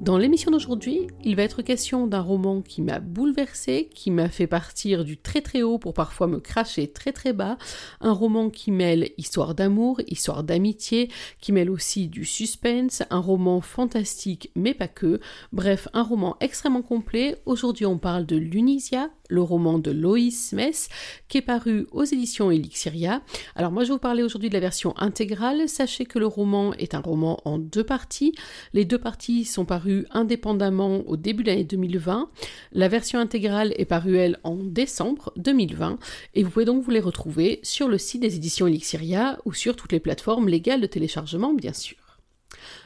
Dans l'émission d'aujourd'hui, il va être question d'un roman qui m'a bouleversé, qui m'a fait partir du très très haut pour parfois me cracher très très bas, un roman qui mêle histoire d'amour, histoire d'amitié, qui mêle aussi du suspense, un roman fantastique mais pas que, bref, un roman extrêmement complet. Aujourd'hui on parle de Lunisia, le roman de Loïs Mess, qui est paru aux éditions Elixiria. Alors moi je vais vous parler aujourd'hui de la version intégrale. Sachez que le roman est un roman en deux parties. Les deux parties sont parues indépendamment au début de l'année 2020. La version intégrale est parue, elle, en décembre 2020. Et vous pouvez donc vous les retrouver sur le site des éditions Elixiria ou sur toutes les plateformes légales de téléchargement, bien sûr.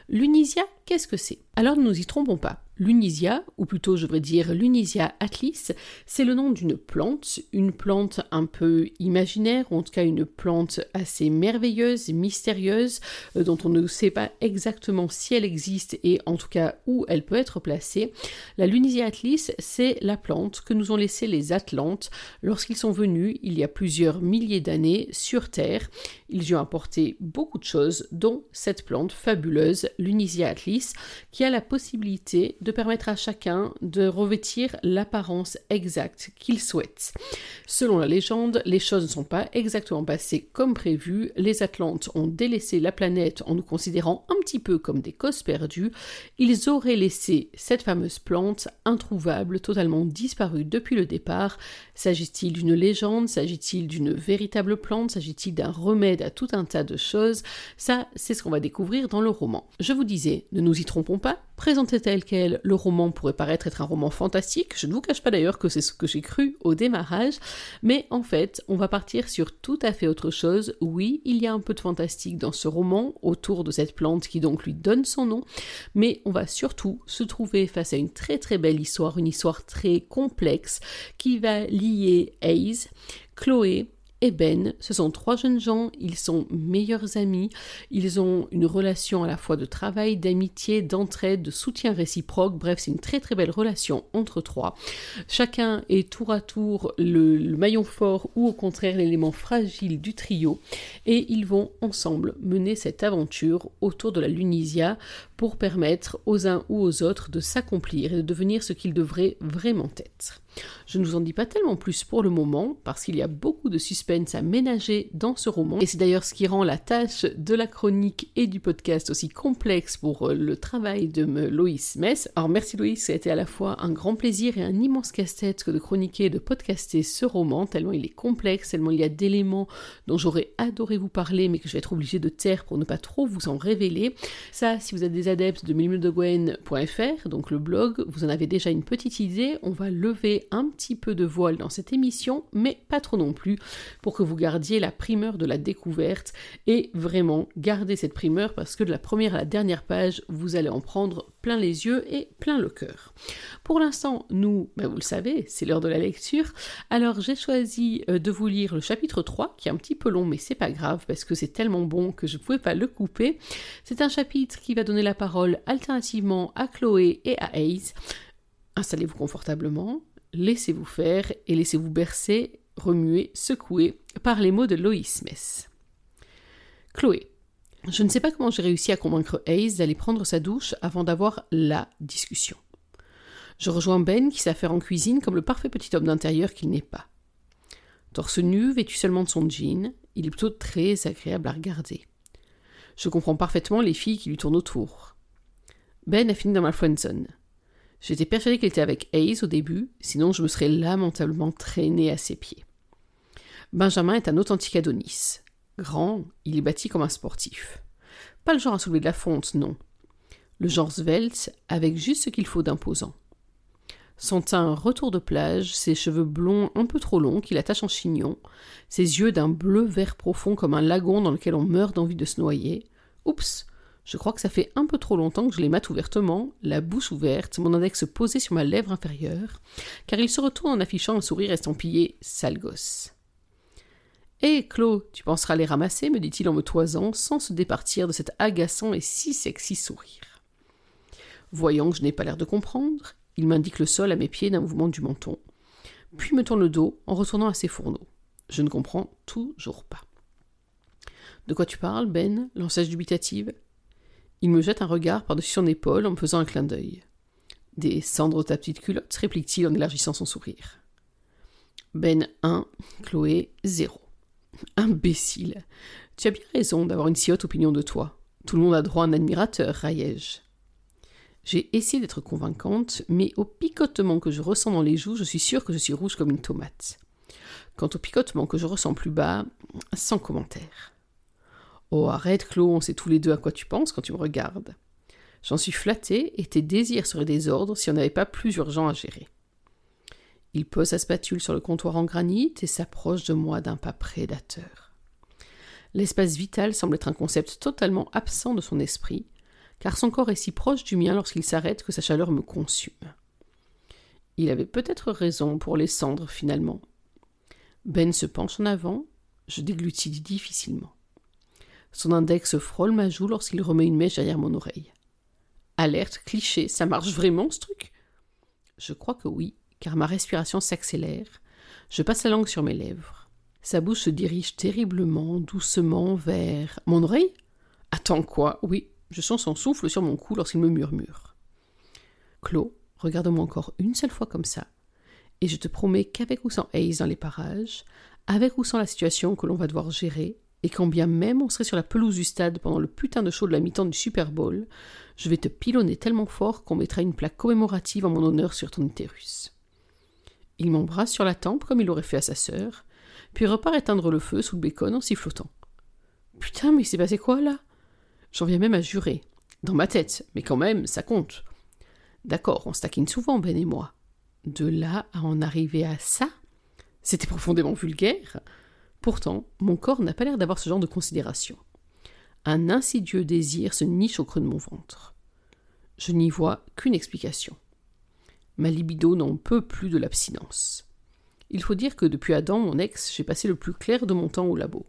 L'Unisia, qu'est-ce que c'est? Alors ne nous y trompons pas. L'Unisia, ou plutôt je devrais dire l'Unisia atlis, c'est le nom d'une plante, une plante un peu imaginaire, ou en tout cas une plante assez merveilleuse, mystérieuse, euh, dont on ne sait pas exactement si elle existe et en tout cas où elle peut être placée. La Lunisia atlis, c'est la plante que nous ont laissée les Atlantes lorsqu'ils sont venus il y a plusieurs milliers d'années sur Terre. Ils y ont apporté beaucoup de choses, dont cette plante fabuleuse, l'Unisia atlis, qui a la possibilité permettre à chacun de revêtir l'apparence exacte qu'il souhaite. Selon la légende, les choses ne sont pas exactement passées comme prévu, les Atlantes ont délaissé la planète en nous considérant un petit peu comme des cosses perdues, ils auraient laissé cette fameuse plante introuvable, totalement disparue depuis le départ. S'agit-il d'une légende? S'agit-il d'une véritable plante? S'agit-il d'un remède à tout un tas de choses? Ça, c'est ce qu'on va découvrir dans le roman. Je vous disais, ne nous y trompons pas, présenté tel quel, le roman pourrait paraître être un roman fantastique. Je ne vous cache pas d'ailleurs que c'est ce que j'ai cru au démarrage, mais en fait, on va partir sur tout à fait autre chose. Oui, il y a un peu de fantastique dans ce roman autour de cette plante qui donc lui donne son nom, mais on va surtout se trouver face à une très très belle histoire, une histoire très complexe qui va lier Hayes, Chloé, et Ben. Ce sont trois jeunes gens, ils sont meilleurs amis, ils ont une relation à la fois de travail, d'amitié, d'entraide, de soutien réciproque, bref, c'est une très très belle relation entre trois. Chacun est tour à tour le, maillon fort ou au contraire l'élément fragile du trio, et ils vont ensemble mener cette aventure autour de la Lunisia pour permettre aux uns ou aux autres de s'accomplir et de devenir ce qu'ils devraient vraiment être. Je ne vous en dis pas tellement plus pour le moment, parce qu'il y a beaucoup de suspense à ménager dans ce roman, et c'est d'ailleurs ce qui rend la tâche de la chronique et du podcast aussi complexe pour euh, le travail de Loïs Mess. Alors merci Loïs, ça a été à la fois un grand plaisir et un immense casse-tête que de chroniquer et de podcaster ce roman, tellement il est complexe, tellement il y a d'éléments dont j'aurais adoré vous parler, mais que je vais être obligée de taire pour ne pas trop vous en révéler. Ça, si vous êtes des adeptes de milmildegwen.fr, donc le blog, vous en avez déjà une petite idée, on va lever un petit peu de voile dans cette émission, mais pas trop non plus, pour que vous gardiez la primeur de la découverte et vraiment garder cette primeur parce que de la première à la dernière page, vous allez en prendre plein les yeux et plein le cœur. Pour l'instant, nous, ben vous le savez, c'est l'heure de la lecture. Alors j'ai choisi euh, de vous lire le chapitre 3, qui est un petit peu long, mais c'est pas grave parce que c'est tellement bon que je ne pouvais pas le couper. C'est un chapitre qui va donner la parole alternativement à Chloé et à Hayes. Installez-vous confortablement, laissez-vous faire et laissez-vous bercer, remuer, secouer par les mots de Loïs Mess. Chloé. Je ne sais pas comment j'ai réussi à convaincre Hayes d'aller prendre sa douche avant d'avoir la discussion. Je rejoins Ben qui s'affaire en cuisine comme le parfait petit homme d'intérieur qu'il n'est pas. Torse nu, vêtu seulement de son jean, il est plutôt très agréable à regarder. Je comprends parfaitement les filles qui lui tournent autour. Ben a fini dans ma friendzone. J'étais persuadée qu'il était avec Hayes au début, sinon je me serais lamentablement traîné à ses pieds. Benjamin est un authentique Adonis. Grand, il est bâti comme un sportif. Pas le genre à soulever de la fonte, non. Le genre svelte, avec juste ce qu'il faut d'imposant. Son teint retour de plage, ses cheveux blonds un peu trop longs qu'il attache en chignon, ses yeux d'un bleu vert profond comme un lagon dans lequel on meurt d'envie de se noyer. Oups, je crois que ça fait un peu trop longtemps que je les mate ouvertement, la bouche ouverte, mon index posé sur ma lèvre inférieure, car il se retourne en affichant un sourire estampillé sale gosse. Hé, eh, Claude, tu penseras les ramasser, me dit-il en me toisant, sans se départir de cet agaçant et si sexy sourire. Voyant que je n'ai pas l'air de comprendre, il m'indique le sol à mes pieds d'un mouvement du menton, puis me tourne le dos en retournant à ses fourneaux. Je ne comprends toujours pas. De quoi tu parles, Ben? Lançai-je dubitative. Il me jette un regard par-dessus son épaule en me faisant un clin d'œil. Des cendres ta petite culotte réplique-t-il en élargissant son sourire. Ben 1, Chloé 0. Imbécile. Tu as bien raison d'avoir une si haute opinion de toi. Tout le monde a droit à un admirateur, raillai-je. J'ai essayé d'être convaincante, mais au picotement que je ressens dans les joues, je suis sûre que je suis rouge comme une tomate. Quant au picotement que je ressens plus bas, sans commentaire. Oh, arrête, Claude, on sait tous les deux à quoi tu penses quand tu me regardes. J'en suis flattée et tes désirs seraient des ordres si on n'avait pas plus urgent à gérer. Il pose sa spatule sur le comptoir en granit et s'approche de moi d'un pas prédateur. L'espace vital semble être un concept totalement absent de son esprit, car son corps est si proche du mien lorsqu'il s'arrête que sa chaleur me consume. Il avait peut-être raison pour les cendres finalement. Ben se penche en avant, je déglutis difficilement. Son index frôle ma joue lorsqu'il remet une mèche derrière mon oreille. Alerte, cliché, ça marche vraiment ce truc? Je crois que oui, car ma respiration s'accélère. Je passe la langue sur mes lèvres. Sa bouche se dirige terriblement, doucement vers mon oreille? Attends quoi? Oui, je sens son souffle sur mon cou lorsqu'il me murmure. Claude, regarde-moi encore une seule fois comme ça, et je te promets qu'avec ou sans Hayes dans les parages, avec ou sans la situation que l'on va devoir gérer, et quand bien même on serait sur la pelouse du stade pendant le putain de show de la mi-temps du Super Bowl, je vais te pilonner tellement fort qu'on mettra une plaque commémorative en mon honneur sur ton utérus. Il m'embrasse sur la tempe comme il l'aurait fait à sa sœur, puis repart éteindre le feu sous le bacon en sifflotant. Putain, mais il s'est passé quoi là? J'en viens même à jurer. Dans ma tête, mais quand même, ça compte. D'accord, on se taquine souvent, Ben et moi. De là à en arriver à ça? C'était profondément vulgaire. Pourtant, mon corps n'a pas l'air d'avoir ce genre de considération. Un insidieux désir se niche au creux de mon ventre. Je n'y vois qu'une explication. Ma libido n'en peut plus de l'abstinence. Il faut dire que depuis Adam, mon ex, j'ai passé le plus clair de mon temps au labo.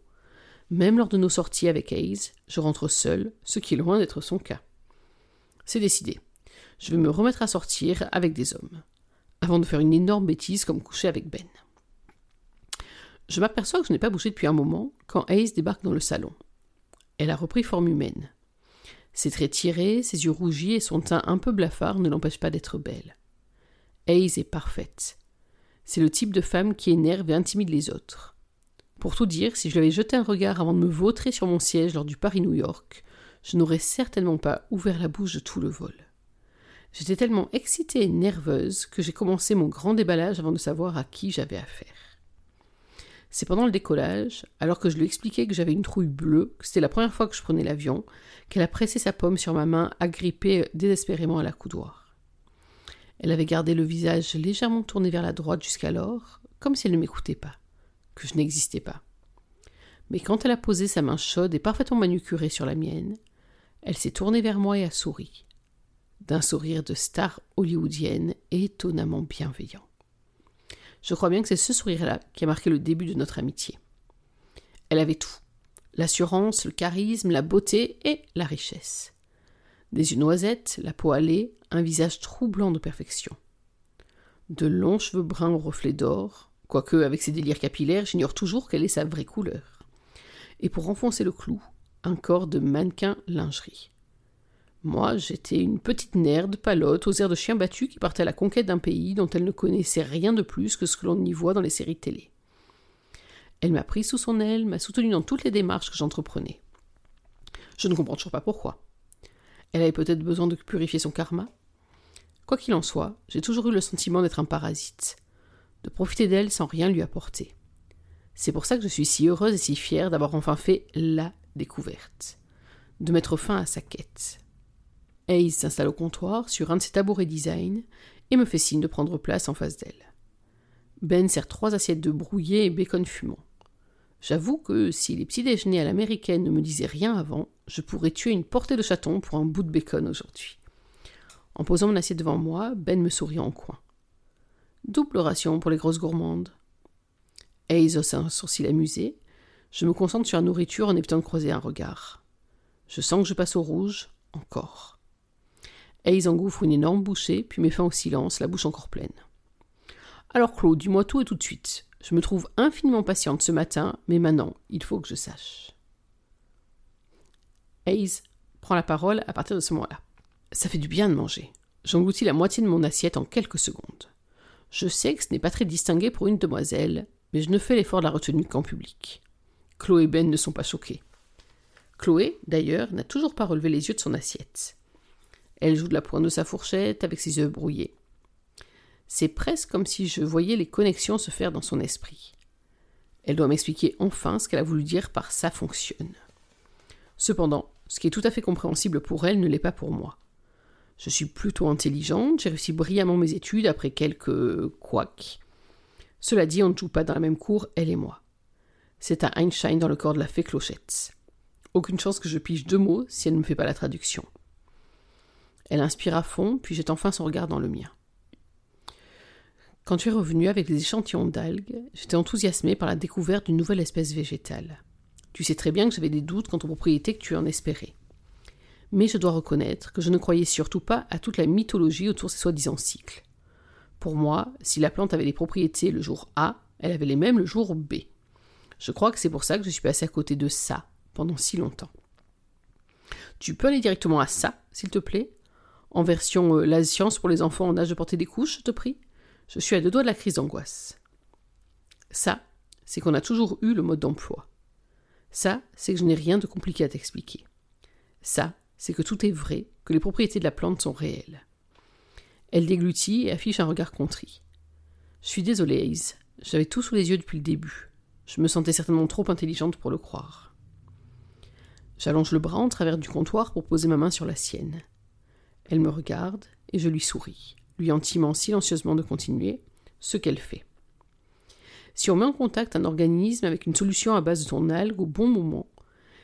Même lors de nos sorties avec Hayes, je rentre seul, ce qui est loin d'être son cas. C'est décidé. Je vais me remettre à sortir avec des hommes, avant de faire une énorme bêtise comme coucher avec Ben. Je m'aperçois que je n'ai pas bougé depuis un moment quand Hayes débarque dans le salon. Elle a repris forme humaine. Ses traits tirés, ses yeux rougis et son teint un peu blafard ne l'empêchent pas d'être belle. Hayes est parfaite. C'est le type de femme qui énerve et intimide les autres. Pour tout dire, si je lui avais jeté un regard avant de me vautrer sur mon siège lors du Paris-New York, je n'aurais certainement pas ouvert la bouche de tout le vol. J'étais tellement excitée et nerveuse que j'ai commencé mon grand déballage avant de savoir à qui j'avais affaire. C'est pendant le décollage, alors que je lui expliquais que j'avais une trouille bleue, que c'était la première fois que je prenais l'avion, qu'elle a pressé sa pomme sur ma main, agrippée désespérément à la coudoir. Elle avait gardé le visage légèrement tourné vers la droite jusqu'alors, comme si elle ne m'écoutait pas que je n'existais pas. Mais quand elle a posé sa main chaude et parfaitement manucurée sur la mienne, elle s'est tournée vers moi et a souri, d'un sourire de star hollywoodienne étonnamment bienveillant. Je crois bien que c'est ce sourire-là qui a marqué le début de notre amitié. Elle avait tout l'assurance, le charisme, la beauté et la richesse. Des yeux noisettes, la peau hâlée, un visage troublant de perfection. De longs cheveux bruns au reflet d'or, quoique avec ses délires capillaires, j'ignore toujours quelle est sa vraie couleur. Et pour enfoncer le clou, un corps de mannequin lingerie. Moi, j'étais une petite nerde palote aux airs de chien battu qui partait à la conquête d'un pays dont elle ne connaissait rien de plus que ce que l'on y voit dans les séries télé. Elle m'a pris sous son aile, m'a soutenu dans toutes les démarches que j'entreprenais. Je ne comprends toujours pas pourquoi. Elle avait peut-être besoin de purifier son karma. Quoi qu'il en soit, j'ai toujours eu le sentiment d'être un parasite, de profiter d'elle sans rien lui apporter. C'est pour ça que je suis si heureuse et si fière d'avoir enfin fait la découverte, de mettre fin à sa quête. Hayes s'installe au comptoir sur un de ses tabourets design et me fait signe de prendre place en face d'elle. Ben sert trois assiettes de brouillé et bacon fumant. J'avoue que si les petits déjeuners à l'américaine ne me disaient rien avant, je pourrais tuer une portée de chaton pour un bout de bacon aujourd'hui. En posant mon assiette devant moi, Ben me sourit en coin. Double ration pour les grosses gourmandes. Hayes hausse un sourcil amusé, Je me concentre sur la nourriture en évitant de croiser un regard. Je sens que je passe au rouge, encore. Hayes engouffre une énorme bouchée, puis met fin au silence, la bouche encore pleine. Alors Claude, dis-moi tout et tout de suite. Je me trouve infiniment patiente ce matin, mais maintenant, il faut que je sache. Hayes prend la parole à partir de ce moment-là. Ça fait du bien de manger. J'engloutis la moitié de mon assiette en quelques secondes. Je sais que ce n'est pas très distingué pour une demoiselle, mais je ne fais l'effort de la retenue qu'en public. Chloé et Ben ne sont pas choqués. Chloé, d'ailleurs, n'a toujours pas relevé les yeux de son assiette. Elle joue de la pointe de sa fourchette avec ses yeux brouillés. C'est presque comme si je voyais les connexions se faire dans son esprit. Elle doit m'expliquer enfin ce qu'elle a voulu dire par ça fonctionne. Cependant, ce qui est tout à fait compréhensible pour elle ne l'est pas pour moi. Je suis plutôt intelligente, j'ai réussi brillamment mes études après quelques couacs. Cela dit, on ne joue pas dans la même cour, elle et moi. C'est un Einstein dans le corps de la fée Clochette. Aucune chance que je pige deux mots si elle ne me fait pas la traduction. Elle inspire à fond, puis jette enfin son regard dans le mien. Quand tu es revenu avec les échantillons d'algues, j'étais enthousiasmé par la découverte d'une nouvelle espèce végétale. Tu sais très bien que j'avais des doutes quant aux propriétés que tu en espérais mais je dois reconnaître que je ne croyais surtout pas à toute la mythologie autour de ces soi-disant cycles. Pour moi, si la plante avait les propriétés le jour A, elle avait les mêmes le jour B. Je crois que c'est pour ça que je suis passé à côté de ça pendant si longtemps. Tu peux aller directement à ça, s'il te plaît? En version euh, la science pour les enfants en âge de porter des couches, je te prie Je suis à deux doigts de la crise d'angoisse. Ça, c'est qu'on a toujours eu le mode d'emploi. Ça, c'est que je n'ai rien de compliqué à t'expliquer. Ça, c'est que tout est vrai, que les propriétés de la plante sont réelles. Elle déglutit et affiche un regard contrit. Je suis désolée, Ace. J'avais tout sous les yeux depuis le début. Je me sentais certainement trop intelligente pour le croire. J'allonge le bras en travers du comptoir pour poser ma main sur la sienne. Elle me regarde et je lui souris, lui intimant silencieusement de continuer, ce qu'elle fait. Si on met en contact un organisme avec une solution à base de ton algue au bon moment,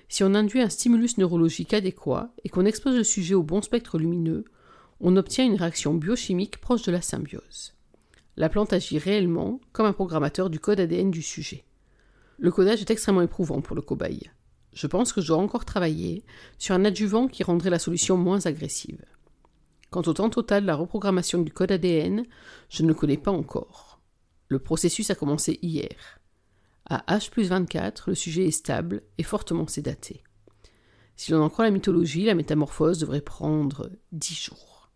si on induit un stimulus neurologique adéquat et qu'on expose le sujet au bon spectre lumineux, on obtient une réaction biochimique proche de la symbiose. La plante agit réellement comme un programmateur du code ADN du sujet. Le codage est extrêmement éprouvant pour le cobaye. Je pense que je encore travailler sur un adjuvant qui rendrait la solution moins agressive. Quant au temps total de la reprogrammation du code ADN, je ne le connais pas encore. Le processus a commencé hier. À H plus 24, le sujet est stable et fortement sédaté. Si l'on en croit la mythologie, la métamorphose devrait prendre dix jours.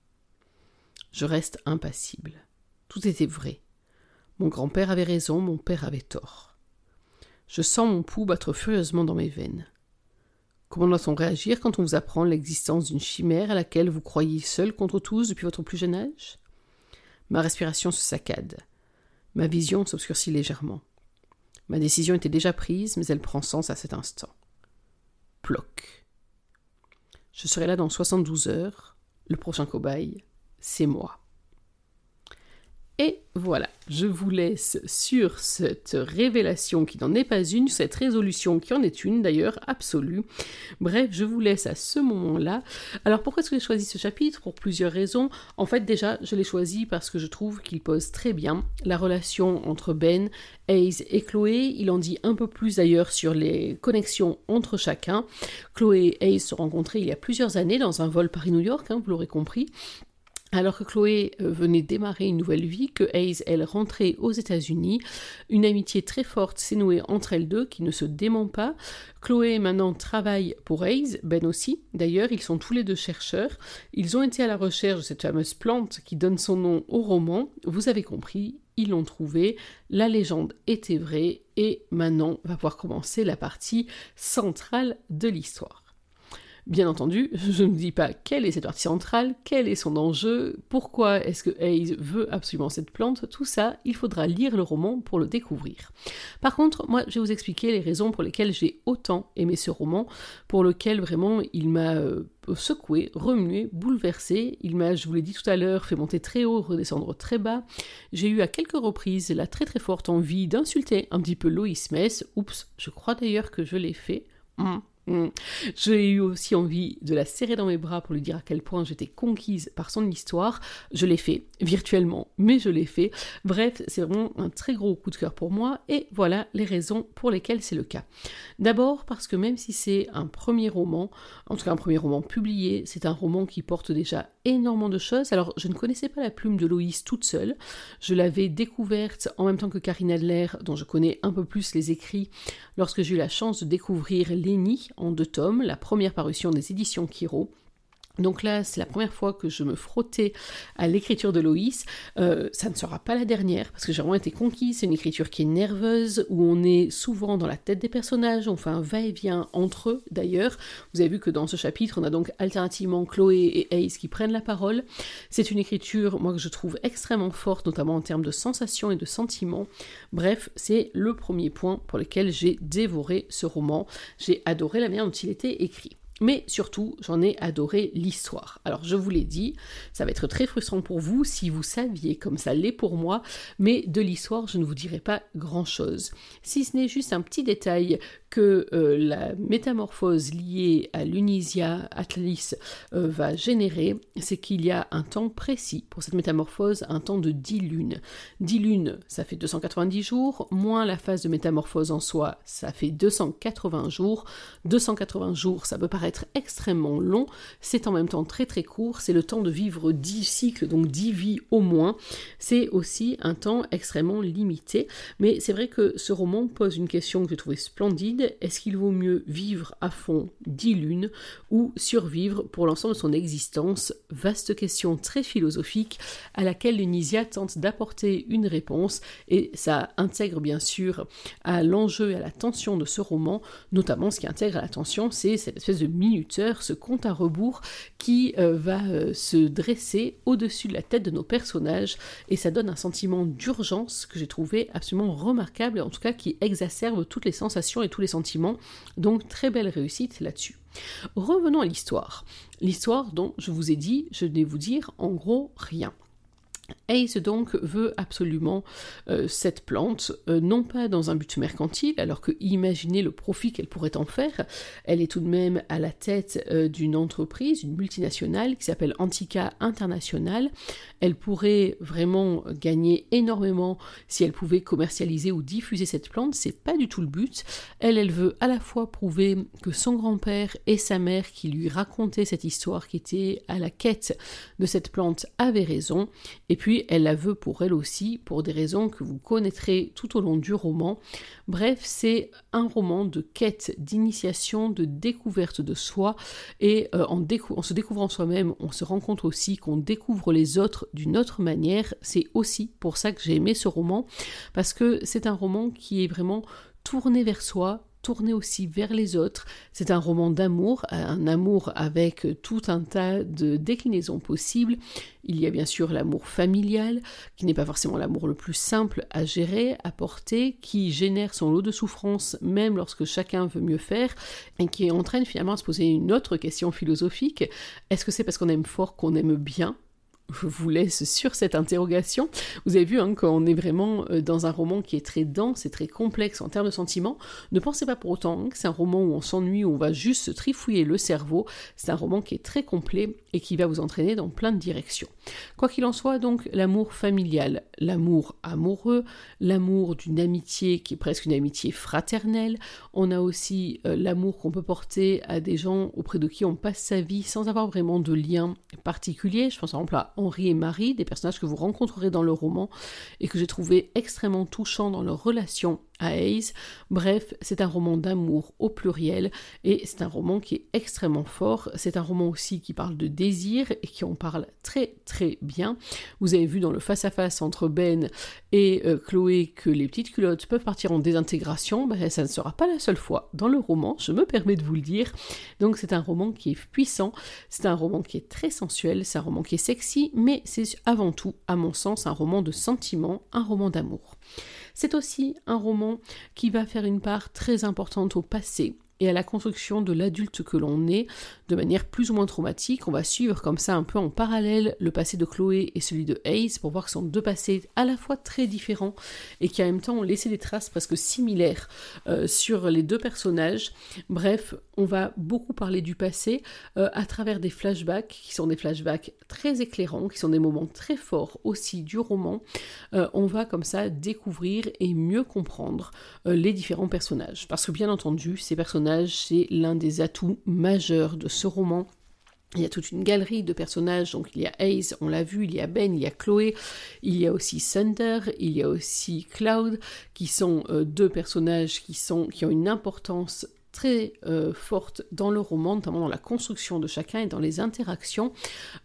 Je reste impassible. Tout était vrai. Mon grand-père avait raison, mon père avait tort. Je sens mon pouls battre furieusement dans mes veines. Comment doit-on réagir quand on vous apprend l'existence d'une chimère à laquelle vous croyez seul contre tous depuis votre plus jeune âge? Ma respiration se saccade. Ma vision s'obscurcit légèrement. Ma décision était déjà prise, mais elle prend sens à cet instant. Ploc. Je serai là dans 72 heures. Le prochain cobaye, c'est moi. Et voilà, je vous laisse sur cette révélation qui n'en est pas une, cette résolution qui en est une d'ailleurs, absolue. Bref, je vous laisse à ce moment-là. Alors pourquoi est-ce que j'ai choisi ce chapitre? Pour plusieurs raisons. En fait, déjà, je l'ai choisi parce que je trouve qu'il pose très bien la relation entre Ben, Hayes et Chloé. Il en dit un peu plus d'ailleurs sur les connexions entre chacun. Chloé et Hayes se rencontraient il y a plusieurs années dans un vol Paris-New York, hein, vous l'aurez compris. Alors que Chloé euh, venait démarrer une nouvelle vie, que Hayes, elle, rentrait aux États-Unis, une amitié très forte s'est nouée entre elles deux qui ne se dément pas. Chloé maintenant travaille pour Hayes, Ben aussi. D'ailleurs, ils sont tous les deux chercheurs. Ils ont été à la recherche de cette fameuse plante qui donne son nom au roman. Vous avez compris, ils l'ont trouvé. La légende était vraie et maintenant va pouvoir commencer la partie centrale de l'histoire. Bien entendu, je ne dis pas quelle est cette partie centrale, quel est son enjeu, pourquoi est-ce que Hayes veut absolument cette plante, tout ça, il faudra lire le roman pour le découvrir. Par contre, moi, je vais vous expliquer les raisons pour lesquelles j'ai autant aimé ce roman, pour lequel vraiment il m'a euh, secoué, remué, bouleversé. Il m'a, je vous l'ai dit tout à l'heure, fait monter très haut, redescendre très bas. J'ai eu à quelques reprises la très très forte envie d'insulter un petit peu Lois Smith. Oups, je crois d'ailleurs que je l'ai fait. Hum, Mm. J'ai eu aussi envie de la serrer dans mes bras pour lui dire à quel point j'étais conquise par son histoire. Je l'ai fait, virtuellement, mais je l'ai fait. Bref, c'est vraiment un très gros coup de cœur pour moi et voilà les raisons pour lesquelles c'est le cas. D'abord parce que même si c'est un premier roman, en tout cas un premier roman publié, c'est un roman qui porte déjà énormément de choses. Alors, je ne connaissais pas la plume de Loïs toute seule. Je l'avais découverte en même temps que Karine Adler, dont je connais un peu plus les écrits, lorsque j'ai eu la chance de découvrir Lénie en deux tomes, la première parution des éditions Kiro. Donc là, c'est la première fois que je me frottais à l'écriture de Loïs. Euh, ça ne sera pas la dernière, parce que j'ai vraiment été conquise. C'est une écriture qui est nerveuse, où on est souvent dans la tête des personnages, on fait un va-et-vient entre eux d'ailleurs. Vous avez vu que dans ce chapitre, on a donc alternativement Chloé et Ace qui prennent la parole. C'est une écriture, moi, que je trouve extrêmement forte, notamment en termes de sensations et de sentiments. Bref, c'est le premier point pour lequel j'ai dévoré ce roman. J'ai adoré la manière dont il était écrit. Mais surtout, j'en ai adoré l'histoire. Alors, je vous l'ai dit, ça va être très frustrant pour vous si vous saviez comme ça l'est pour moi, mais de l'histoire, je ne vous dirai pas grand-chose. Si ce n'est juste un petit détail que euh, la métamorphose liée à l'Unisia Atlas euh, va générer, c'est qu'il y a un temps précis pour cette métamorphose, un temps de 10 lunes. 10 lunes, ça fait 290 jours, moins la phase de métamorphose en soi, ça fait 280 jours. 280 jours, ça peut paraître extrêmement long, c'est en même temps très très court, c'est le temps de vivre 10 cycles, donc 10 vies au moins. C'est aussi un temps extrêmement limité, mais c'est vrai que ce roman pose une question que j'ai trouvée splendide. Est-ce qu'il vaut mieux vivre à fond dix lunes ou survivre pour l'ensemble de son existence? Vaste question très philosophique à laquelle Lunisia tente d'apporter une réponse et ça intègre bien sûr à l'enjeu et à la tension de ce roman, notamment ce qui intègre à la tension, c'est cette espèce de minuteur, ce compte à rebours qui euh, va euh, se dresser au-dessus de la tête de nos personnages et ça donne un sentiment d'urgence que j'ai trouvé absolument remarquable, en tout cas qui exacerbe toutes les sensations et tous les sentiments. Donc très belle réussite là-dessus. Revenons à l'histoire. L'histoire dont je vous ai dit, je vais vous dire en gros rien. Ace donc veut absolument euh, cette plante, euh, non pas dans un but mercantile, alors que imaginez le profit qu'elle pourrait en faire. Elle est tout de même à la tête euh, d'une entreprise, une multinationale qui s'appelle Antica International. Elle pourrait vraiment gagner énormément si elle pouvait commercialiser ou diffuser cette plante. C'est pas du tout le but. Elle, elle veut à la fois prouver que son grand-père et sa mère qui lui racontaient cette histoire, qui était à la quête de cette plante, avaient raison. Puis elle la veut pour elle aussi, pour des raisons que vous connaîtrez tout au long du roman. Bref, c'est un roman de quête, d'initiation, de découverte de soi, et euh, en, en se découvrant soi-même, on se rend compte aussi qu'on découvre les autres d'une autre manière. C'est aussi pour ça que j'ai aimé ce roman, parce que c'est un roman qui est vraiment tourné vers soi, tourner aussi vers les autres. C'est un roman d'amour, un amour avec tout un tas de déclinaisons possibles. Il y a bien sûr l'amour familial, qui n'est pas forcément l'amour le plus simple à gérer, à porter, qui génère son lot de souffrance même lorsque chacun veut mieux faire, et qui entraîne finalement à se poser une autre question philosophique. Est-ce que c'est parce qu'on aime fort qu'on aime bien? Je vous laisse sur cette interrogation. Vous avez vu hein, qu'on est vraiment euh, dans un roman qui est très dense et très complexe en termes de sentiments. Ne pensez pas pour autant que c'est un roman où on s'ennuie, où on va juste se trifouiller le cerveau. C'est un roman qui est très complet et qui va vous entraîner dans plein de directions. Quoi qu'il en soit, donc, l'amour familial, l'amour amoureux, l'amour d'une amitié qui est presque une amitié fraternelle. On a aussi euh, l'amour qu'on peut porter à des gens auprès de qui on passe sa vie sans avoir vraiment de lien particulier. Je pense par exemple à Henri et Marie, des personnages que vous rencontrerez dans le roman et que j'ai trouvé extrêmement touchants dans leur relation à Bref, c'est un roman d'amour au pluriel et c'est un roman qui est extrêmement fort. C'est un roman aussi qui parle de désir et qui en parle très très bien. Vous avez vu dans le face-à-face entre Ben et euh, Chloé que les petites culottes peuvent partir en désintégration. Ben, ça ne sera pas la seule fois dans le roman, je me permets de vous le dire. Donc c'est un roman qui est puissant, c'est un roman qui est très sensuel, c'est un roman qui est sexy, mais c'est avant tout, à mon sens, un roman de sentiment, un roman d'amour. C'est aussi un roman qui va faire une part très importante au passé, et à la construction de l'adulte que l'on est de manière plus ou moins traumatique. On va suivre comme ça un peu en parallèle le passé de Chloé et celui de Hayes pour voir que ce sont deux passés à la fois très différents et qui en même temps ont laissé des traces presque similaires euh, sur les deux personnages. Bref, on va beaucoup parler du passé euh, à travers des flashbacks qui sont des flashbacks très éclairants, qui sont des moments très forts aussi du roman. Euh, on va comme ça découvrir et mieux comprendre les différents personnages. Parce que bien entendu, ces personnages c'est l'un des atouts majeurs de ce roman. Il y a toute une galerie de personnages, donc il y a Ace, on l'a vu, il y a Ben, il y a Chloé, il y a aussi Thunder, il y a aussi Cloud, qui sont euh, deux personnages qui, sont, qui ont une importance très euh, forte dans le roman, notamment dans la construction de chacun et dans les interactions.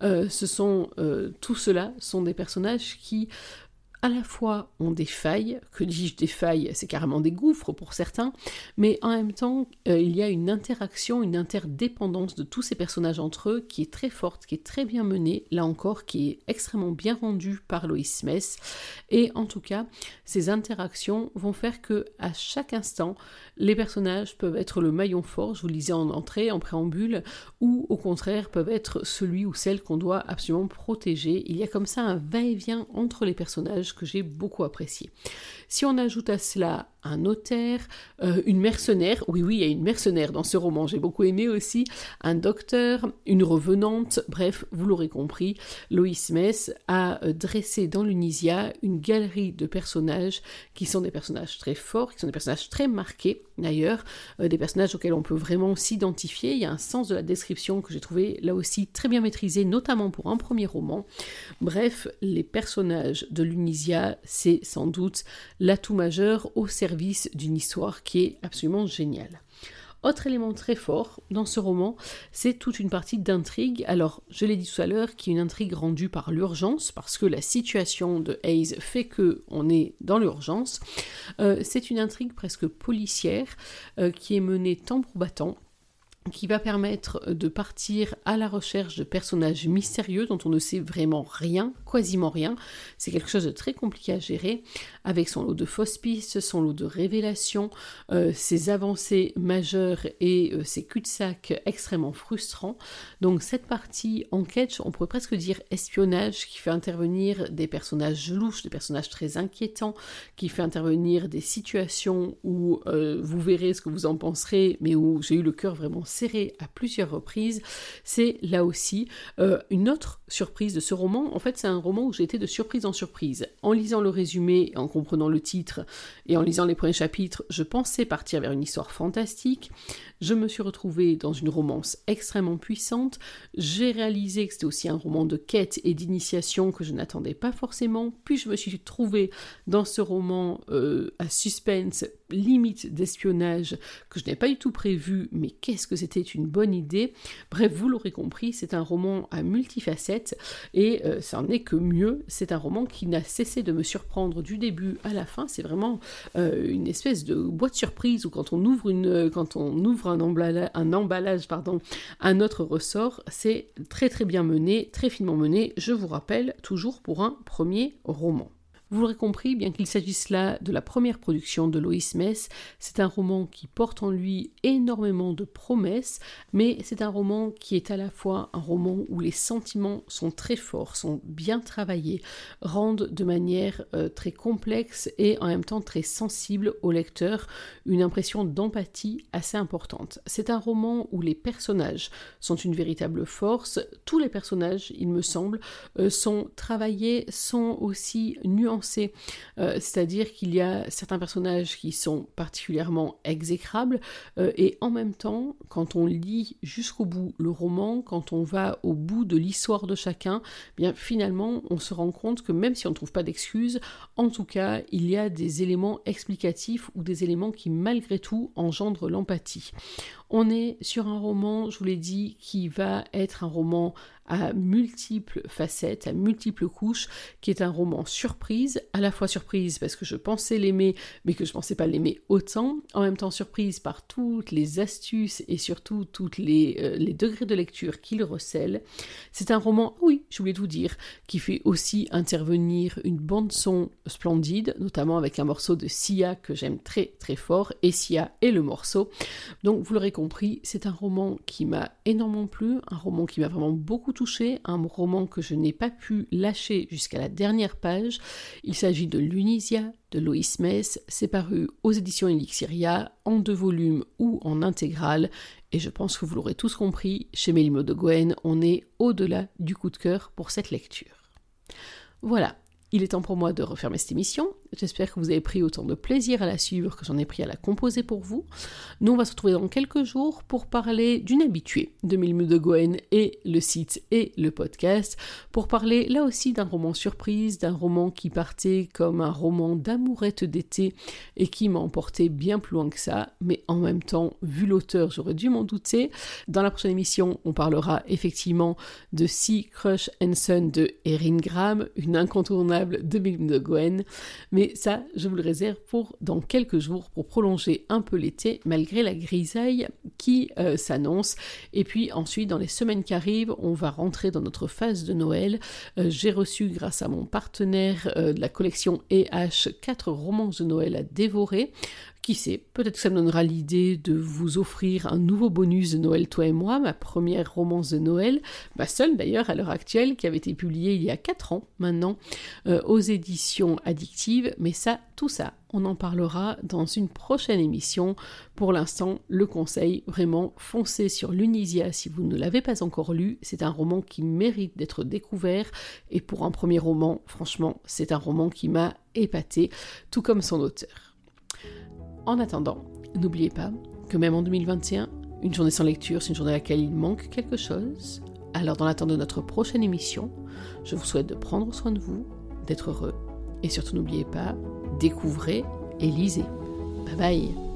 Euh, ce sont tout cela sont des personnages qui à la fois ont des failles, que dis-je des failles, c'est carrément des gouffres pour certains, mais en même temps, euh, il y a une interaction, une interdépendance de tous ces personnages entre eux qui est très forte, qui est très bien menée, là encore, qui est extrêmement bien rendue par Lois Smith. Et en tout cas, ces interactions vont faire que à chaque instant, les personnages peuvent être le maillon fort, je vous le disais en entrée, en préambule, ou au contraire peuvent être celui ou celle qu'on doit absolument protéger. Il y a comme ça un va-et-vient entre les personnages que j'ai beaucoup apprécié. Si on ajoute à cela un notaire, euh, une mercenaire, oui oui, il y a une mercenaire dans ce roman, j'ai beaucoup aimé aussi, un docteur, une revenante, bref, vous l'aurez compris, Loïs Mess a euh, dressé dans l'Unisia une galerie de personnages qui sont des personnages très forts, qui sont des personnages très marqués d'ailleurs, euh, des personnages auxquels on peut vraiment s'identifier, il y a un sens de la description que j'ai trouvé là aussi très bien maîtrisé, notamment pour un premier roman. Bref, les personnages de l'Unisia, c'est sans doute l'atout majeur au service d'une histoire qui est absolument géniale. Autre élément très fort dans ce roman, c'est toute une partie d'intrigue. Alors, je l'ai dit tout à l'heure, qui est une intrigue rendue par l'urgence, parce que la situation de Hayes fait que on est dans l'urgence. Euh, c'est une intrigue presque policière euh, qui est menée tambour battant qui va permettre de partir à la recherche de personnages mystérieux dont on ne sait vraiment rien, quasiment rien. C'est quelque chose de très compliqué à gérer, avec son lot de fausses pistes, son lot de révélations, euh, ses avancées majeures et euh, ses cul-de-sac extrêmement frustrants. Donc cette partie enquête, on pourrait presque dire espionnage, qui fait intervenir des personnages louches, des personnages très inquiétants, qui fait intervenir des situations où euh, vous verrez ce que vous en penserez, mais où j'ai eu le cœur vraiment serré à plusieurs reprises, c'est là aussi euh, une autre surprise de ce roman. En fait, c'est un roman où été de surprise en surprise. En lisant le résumé, en comprenant le titre et en lisant les premiers chapitres, je pensais partir vers une histoire fantastique. Je me suis retrouvée dans une romance extrêmement puissante. J'ai réalisé que c'était aussi un roman de quête et d'initiation que je n'attendais pas forcément. Puis je me suis trouvée dans ce roman euh, à suspense, limite d'espionnage, que je n'ai pas du tout prévu, mais qu'est-ce que c'était une bonne idée. Bref, vous l'aurez compris, c'est un roman à multifacettes et euh, ça en est que mieux. C'est un roman qui n'a cessé de me surprendre du début à la fin. C'est vraiment euh, une espèce de boîte surprise où quand on ouvre ouvre un, emballage, un emballage, un autre ressort. C'est très très bien mené, très finement mené, je vous rappelle, toujours pour un premier roman. Vous l'aurez compris, bien qu'il s'agisse là de la première production de Lois Mess, c'est un roman qui porte en lui énormément de promesses, mais c'est un roman qui est à la fois un roman où les sentiments sont très forts, sont bien travaillés, rendent de manière euh, très complexe et en même temps très sensible au lecteur une impression d'empathie assez importante. C'est un roman où les personnages sont une véritable force, tous les personnages, il me semble, euh, sont travaillés, sont aussi nuancés euh, c'est-à-dire qu'il y a certains personnages qui sont particulièrement exécrables, euh, et en même temps, quand on lit jusqu'au bout le roman, quand on va au bout de l'histoire de chacun, eh bien finalement, on se rend compte que même si on ne trouve pas d'excuses, en tout cas, il y a des éléments explicatifs ou des éléments qui malgré tout engendrent l'empathie. On est sur un roman, je vous l'ai dit, qui va être un roman à multiples facettes, à multiples couches, qui est un roman surprise, à la fois surprise parce que je pensais l'aimer, mais que je pensais pas l'aimer autant, en même temps surprise par toutes les astuces et surtout tous les, euh, les, degrés de lecture qu'il recèle. C'est un roman, oui, je voulais tout dire, qui fait aussi intervenir une bande son splendide, notamment avec un morceau de Sia que j'aime très très fort, et Sia est le morceau. Donc vous l'aurez compris, c'est un roman qui m'a énormément plu, un roman qui m'a vraiment beaucoup un roman que je n'ai pas pu lâcher jusqu'à la dernière page. Il s'agit de Lunisia de Loïs Mess, c'est paru aux éditions Elixiria, en deux volumes ou en intégrale, et je pense que vous l'aurez tous compris, chez Mélimo de Gwen, on est au-delà du coup de cœur pour cette lecture. Voilà, il est temps pour moi de refermer cette émission. J'espère que vous avez pris autant de plaisir à la suivre que j'en ai pris à la composer pour vous. Nous, on va se retrouver dans quelques jours pour parler d'une habituée de Milmu de et le site et le podcast, pour parler là aussi d'un roman surprise, d'un roman qui partait comme un roman d'amourette d'été et qui m'a emporté bien plus loin que ça, mais en même temps, vu l'auteur, j'aurais dû m'en douter. Dans la prochaine émission, on parlera effectivement de Sea Crush and Son de Erin Graham, une incontournable de Milmu de Goen, mais ça, je vous le réserve pour dans quelques jours pour prolonger un peu l'été malgré la grisaille qui euh, s'annonce. Et puis ensuite, dans les semaines qui arrivent, on va rentrer dans notre phase de Noël. Euh, j'ai reçu, grâce à mon partenaire euh, de la collection EH, quatre romans de Noël à dévorer. Qui sait, peut-être que ça me donnera l'idée de vous offrir un nouveau bonus de Noël, toi et moi, ma première romance de Noël, ma seule d'ailleurs à l'heure actuelle, qui avait été publiée il y a 4 ans maintenant, aux éditions addictives. Mais ça, tout ça, on en parlera dans une prochaine émission. Pour l'instant, le conseil, vraiment, foncez sur l'Unisia si vous ne l'avez pas encore lu. C'est un roman qui mérite d'être découvert. Et pour un premier roman, franchement, c'est un roman qui m'a épaté, tout comme son auteur. En attendant, n'oubliez pas que même en 2021, une journée sans lecture, c'est une journée à laquelle il manque quelque chose. Alors dans l'attente de notre prochaine émission, je vous souhaite de prendre soin de vous, d'être heureux, et surtout n'oubliez pas, découvrez et lisez. Bye bye